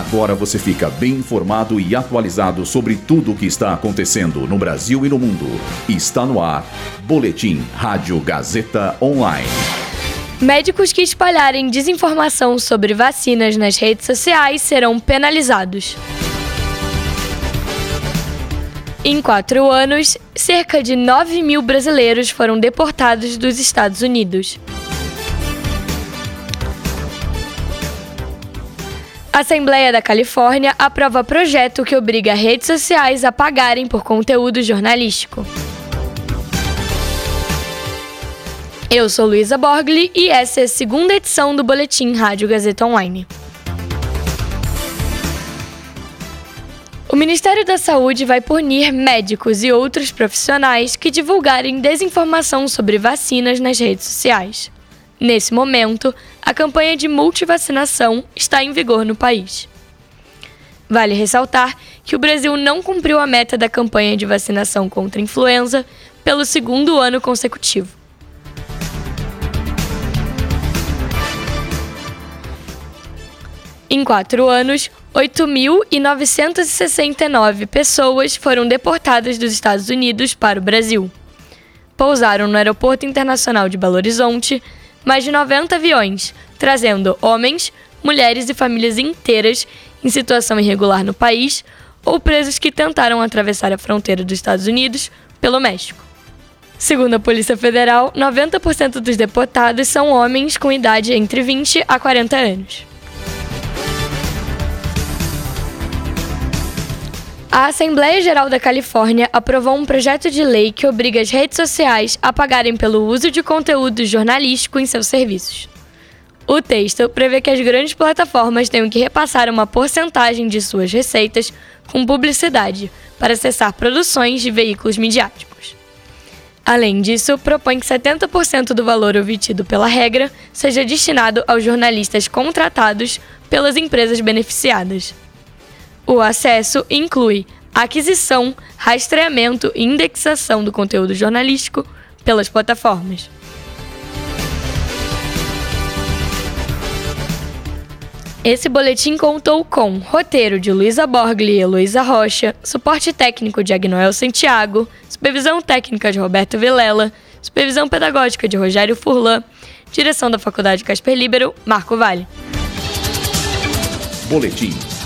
Agora você fica bem informado e atualizado sobre tudo o que está acontecendo no Brasil e no mundo. Está no ar. Boletim Rádio Gazeta Online. Médicos que espalharem desinformação sobre vacinas nas redes sociais serão penalizados. Em quatro anos, cerca de 9 mil brasileiros foram deportados dos Estados Unidos. A Assembleia da Califórnia aprova projeto que obriga redes sociais a pagarem por conteúdo jornalístico. Eu sou Luísa Borgli e essa é a segunda edição do Boletim Rádio Gazeta Online. O Ministério da Saúde vai punir médicos e outros profissionais que divulgarem desinformação sobre vacinas nas redes sociais. Nesse momento, a campanha de multivacinação está em vigor no país. Vale ressaltar que o Brasil não cumpriu a meta da campanha de vacinação contra a influenza pelo segundo ano consecutivo. Em quatro anos, 8.969 pessoas foram deportadas dos Estados Unidos para o Brasil. Pousaram no Aeroporto Internacional de Belo Horizonte mais de 90 aviões, trazendo homens, mulheres e famílias inteiras em situação irregular no país ou presos que tentaram atravessar a fronteira dos Estados Unidos pelo México. Segundo a Polícia Federal, 90% dos deportados são homens com idade entre 20 a 40 anos. A Assembleia Geral da Califórnia aprovou um projeto de lei que obriga as redes sociais a pagarem pelo uso de conteúdo jornalístico em seus serviços. O texto prevê que as grandes plataformas tenham que repassar uma porcentagem de suas receitas com publicidade para acessar produções de veículos midiáticos. Além disso, propõe que 70% do valor obtido pela regra seja destinado aos jornalistas contratados pelas empresas beneficiadas. O acesso inclui aquisição, rastreamento e indexação do conteúdo jornalístico pelas plataformas. Esse boletim contou com roteiro de Luísa Borgli e Heloísa Rocha, suporte técnico de Agnoel Santiago, supervisão técnica de Roberto Vilela, supervisão pedagógica de Rogério Furlan, direção da Faculdade Casper Libero, Marco Vale. Boletim